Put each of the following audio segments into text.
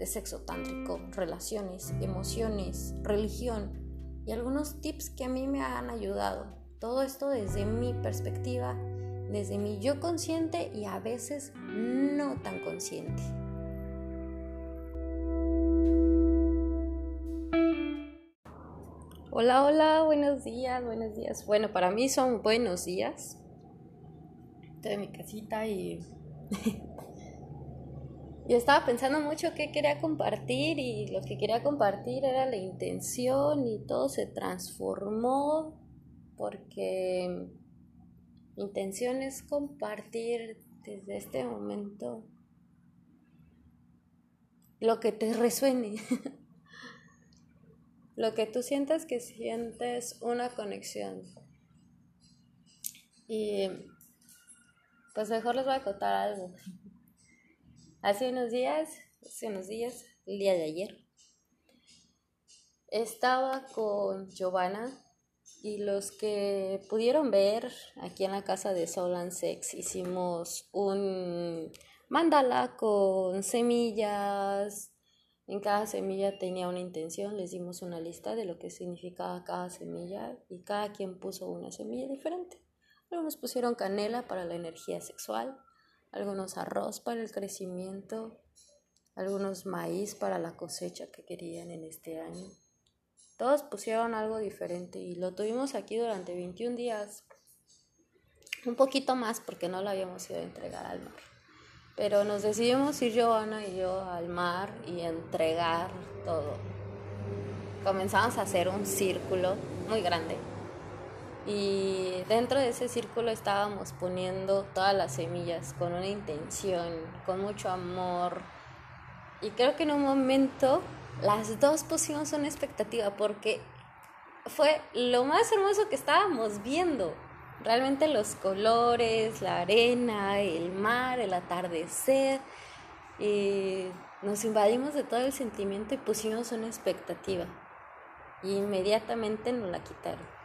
de sexo tántrico, relaciones, emociones, religión y algunos tips que a mí me han ayudado. Todo esto desde mi perspectiva, desde mi yo consciente y a veces no tan consciente. Hola, hola, buenos días, buenos días. Bueno, para mí son buenos días. Estoy en mi casita y yo estaba pensando mucho qué quería compartir y lo que quería compartir era la intención y todo se transformó porque mi intención es compartir desde este momento lo que te resuene, lo que tú sientas que sientes una conexión. Y pues mejor les voy a contar algo. Hace unos días, hace unos días, el día de ayer, estaba con Giovanna y los que pudieron ver aquí en la casa de Soul Sex hicimos un mandala con semillas. En cada semilla tenía una intención, les dimos una lista de lo que significaba cada semilla y cada quien puso una semilla diferente. Algunos pusieron canela para la energía sexual, algunos arroz para el crecimiento, algunos maíz para la cosecha que querían en este año. Todos pusieron algo diferente y lo tuvimos aquí durante 21 días, un poquito más porque no lo habíamos ido a entregar al mar. Pero nos decidimos ir Joana y yo al mar y entregar todo. Comenzamos a hacer un círculo muy grande y dentro de ese círculo estábamos poniendo todas las semillas con una intención, con mucho amor. Y creo que en un momento las dos pusimos una expectativa porque fue lo más hermoso que estábamos viendo. Realmente los colores, la arena, el mar, el atardecer. Y nos invadimos de todo el sentimiento y pusimos una expectativa. Y inmediatamente nos la quitaron.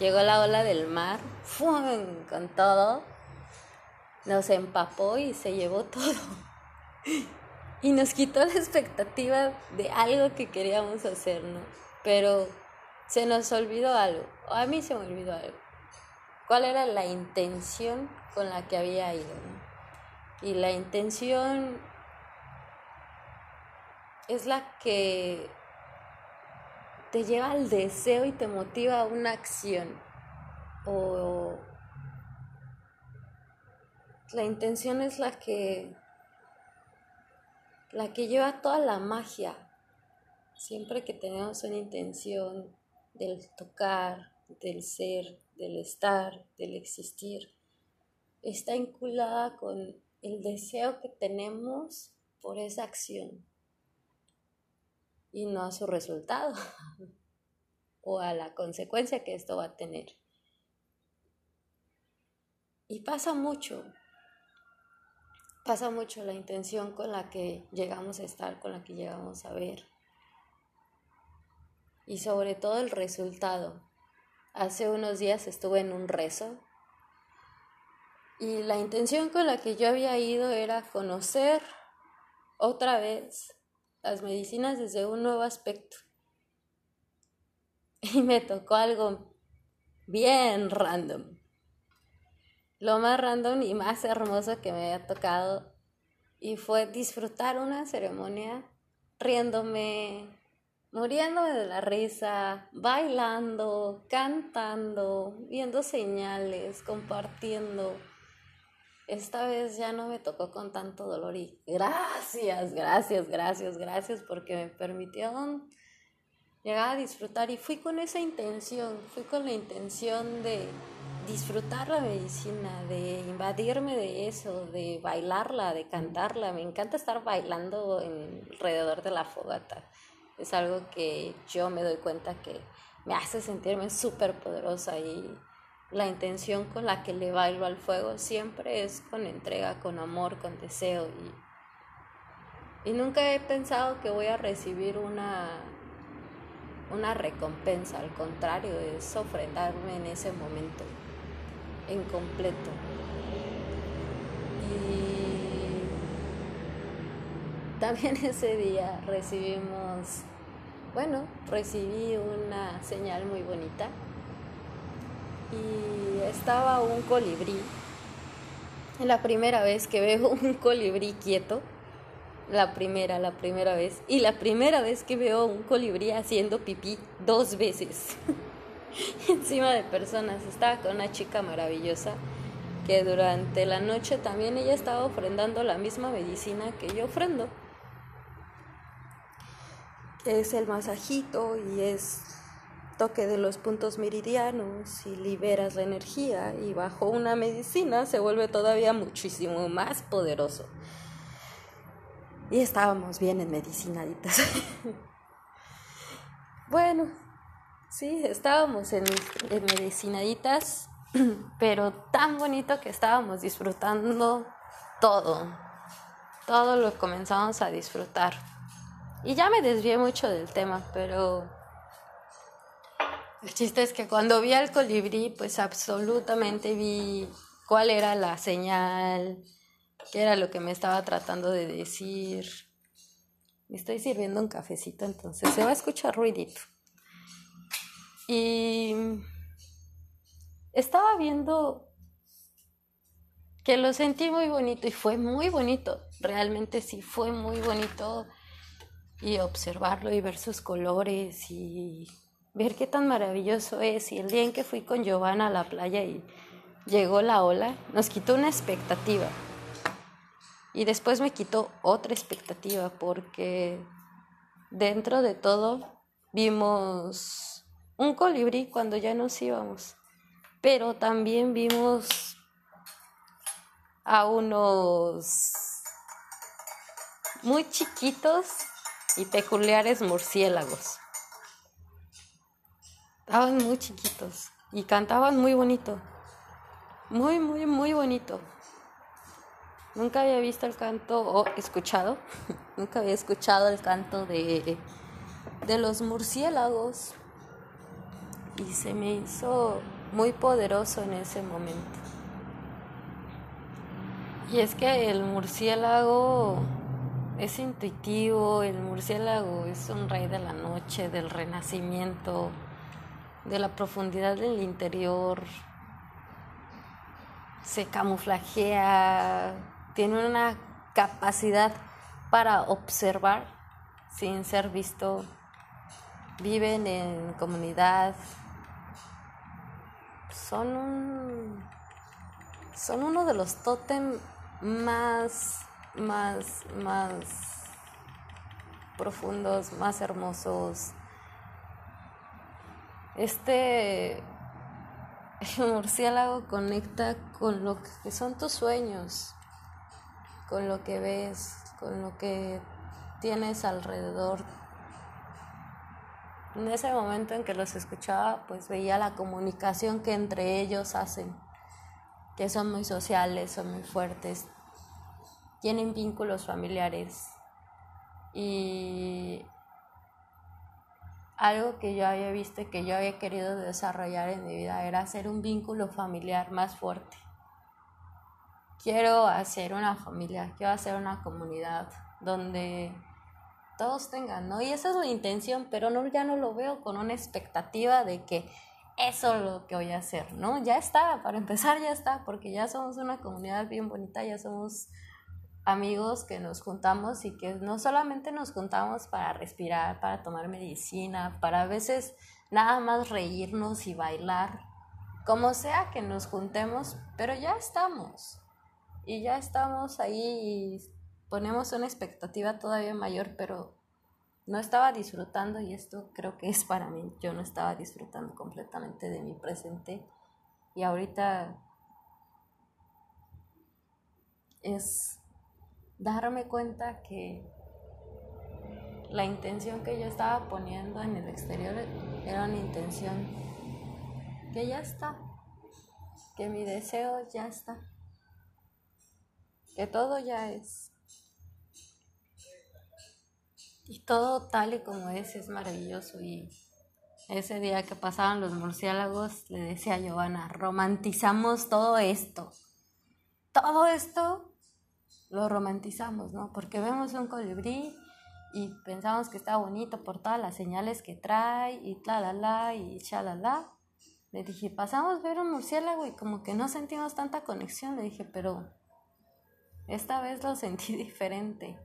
Llegó la ola del mar, con todo, nos empapó y se llevó todo. Y nos quitó la expectativa de algo que queríamos hacer, ¿no? Pero se nos olvidó algo, a mí se me olvidó algo. ¿Cuál era la intención con la que había ido? Y la intención es la que te lleva al deseo y te motiva a una acción. O la intención es la que la que lleva toda la magia. Siempre que tenemos una intención del tocar, del ser, del estar, del existir, está vinculada con el deseo que tenemos por esa acción y no a su resultado o a la consecuencia que esto va a tener. Y pasa mucho, pasa mucho la intención con la que llegamos a estar, con la que llegamos a ver. Y sobre todo el resultado. Hace unos días estuve en un rezo y la intención con la que yo había ido era conocer otra vez las medicinas desde un nuevo aspecto. Y me tocó algo bien random. Lo más random y más hermoso que me había tocado y fue disfrutar una ceremonia riéndome, muriéndome de la risa, bailando, cantando, viendo señales, compartiendo esta vez ya no me tocó con tanto dolor y gracias, gracias, gracias, gracias porque me permitieron llegar a disfrutar y fui con esa intención, fui con la intención de disfrutar la medicina, de invadirme de eso, de bailarla, de cantarla. Me encanta estar bailando alrededor de la fogata. Es algo que yo me doy cuenta que me hace sentirme súper poderosa y la intención con la que le bailo al fuego siempre es con entrega, con amor, con deseo y, y nunca he pensado que voy a recibir una, una recompensa, al contrario, es ofrendarme en ese momento, en completo. Y también ese día recibimos, bueno, recibí una señal muy bonita y estaba un colibrí. La primera vez que veo un colibrí quieto, la primera, la primera vez, y la primera vez que veo un colibrí haciendo pipí dos veces encima de personas. Estaba con una chica maravillosa que durante la noche también ella estaba ofrendando la misma medicina que yo ofrendo, es el masajito y es toque de los puntos meridianos y liberas la energía y bajo una medicina se vuelve todavía muchísimo más poderoso. Y estábamos bien en medicinaditas. bueno, sí, estábamos en, medicinaditas, pero tan bonito que estábamos disfrutando todo. Todo lo comenzamos a disfrutar. Y ya me desvié mucho del tema, pero el chiste es que cuando vi al colibrí, pues absolutamente vi cuál era la señal, qué era lo que me estaba tratando de decir. Me estoy sirviendo un cafecito, entonces se va a escuchar ruidito. Y estaba viendo que lo sentí muy bonito y fue muy bonito, realmente sí fue muy bonito y observarlo y ver sus colores y ver qué tan maravilloso es. Y el día en que fui con Giovanna a la playa y llegó la ola, nos quitó una expectativa. Y después me quitó otra expectativa porque dentro de todo vimos un colibrí cuando ya nos íbamos, pero también vimos a unos muy chiquitos y peculiares murciélagos. Estaban muy chiquitos y cantaban muy bonito. Muy, muy, muy bonito. Nunca había visto el canto o escuchado. Nunca había escuchado el canto de, de los murciélagos. Y se me hizo muy poderoso en ese momento. Y es que el murciélago es intuitivo, el murciélago es un rey de la noche, del renacimiento de la profundidad del interior, se camuflajea, tiene una capacidad para observar sin ser visto, viven en comunidad, son son uno de los tótem más más más profundos, más hermosos, este murciélago conecta con lo que son tus sueños, con lo que ves, con lo que tienes alrededor. En ese momento en que los escuchaba, pues veía la comunicación que entre ellos hacen, que son muy sociales, son muy fuertes, tienen vínculos familiares y algo que yo había visto y que yo había querido desarrollar en mi vida era hacer un vínculo familiar más fuerte. Quiero hacer una familia, quiero hacer una comunidad donde todos tengan, ¿no? Y esa es la intención, pero no, ya no lo veo con una expectativa de que eso es lo que voy a hacer, ¿no? Ya está, para empezar ya está, porque ya somos una comunidad bien bonita, ya somos amigos que nos juntamos y que no solamente nos juntamos para respirar, para tomar medicina, para a veces nada más reírnos y bailar, como sea que nos juntemos, pero ya estamos. Y ya estamos ahí y ponemos una expectativa todavía mayor, pero no estaba disfrutando y esto creo que es para mí. Yo no estaba disfrutando completamente de mi presente y ahorita es darme cuenta que la intención que yo estaba poniendo en el exterior era una intención que ya está, que mi deseo ya está, que todo ya es. Y todo tal y como es es maravilloso y ese día que pasaban los murciélagos, le decía a Giovanna, romantizamos todo esto. Todo esto lo romantizamos, ¿no? Porque vemos un colibrí y pensamos que está bonito por todas las señales que trae y la la la y la. Le dije, pasamos a ver un murciélago y como que no sentimos tanta conexión. Le dije, pero esta vez lo sentí diferente.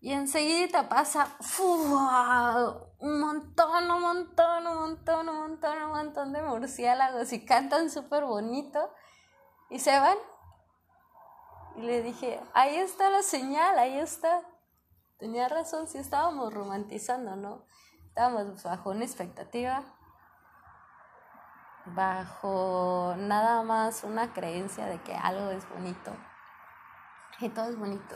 Y enseguida pasa un montón, un montón, un montón, un montón, un montón de murciélagos y cantan súper bonito y se van. Y le dije, ahí está la señal, ahí está. Tenía razón, sí estábamos romantizando, ¿no? Estábamos bajo una expectativa, bajo nada más una creencia de que algo es bonito. Y todo es bonito.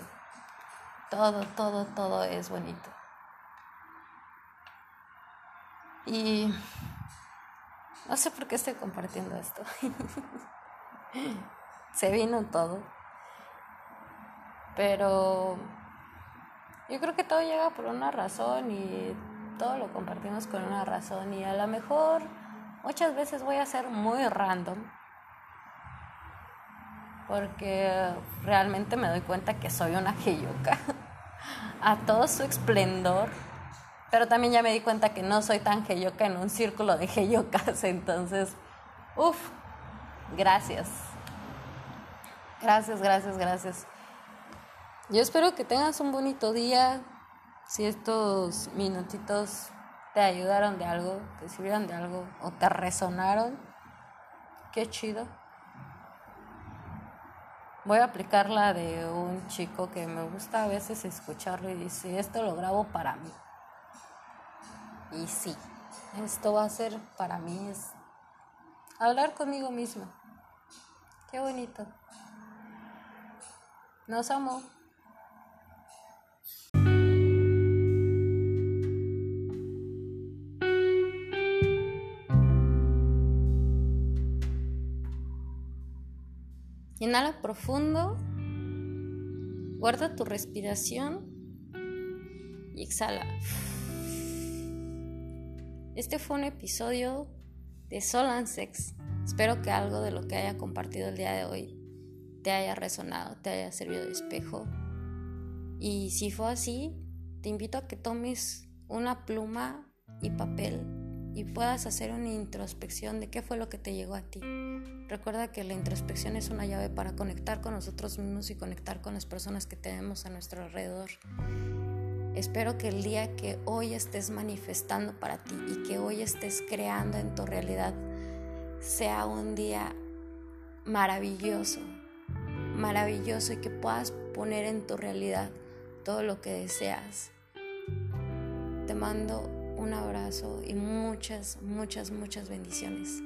Todo, todo, todo es bonito. Y no sé por qué estoy compartiendo esto. Se vino todo. Pero yo creo que todo llega por una razón y todo lo compartimos con una razón. Y a lo mejor muchas veces voy a ser muy random porque realmente me doy cuenta que soy una Heyuka a todo su esplendor, pero también ya me di cuenta que no soy tan Heyuka en un círculo de Heyukas, entonces, uff, gracias. Gracias, gracias, gracias. Yo espero que tengas un bonito día. Si estos minutitos te ayudaron de algo, te sirvieron de algo o te resonaron, qué chido. Voy a aplicar la de un chico que me gusta a veces escucharlo y dice, esto lo grabo para mí. Y sí, esto va a ser para mí, es hablar conmigo mismo. Qué bonito. Nos amo. Inhala profundo, guarda tu respiración y exhala. Este fue un episodio de Sol and Sex. Espero que algo de lo que haya compartido el día de hoy te haya resonado, te haya servido de espejo. Y si fue así, te invito a que tomes una pluma y papel y puedas hacer una introspección de qué fue lo que te llegó a ti. Recuerda que la introspección es una llave para conectar con nosotros mismos y conectar con las personas que tenemos a nuestro alrededor. Espero que el día que hoy estés manifestando para ti y que hoy estés creando en tu realidad sea un día maravilloso, maravilloso y que puedas poner en tu realidad todo lo que deseas. Te mando un abrazo y muchas, muchas, muchas bendiciones.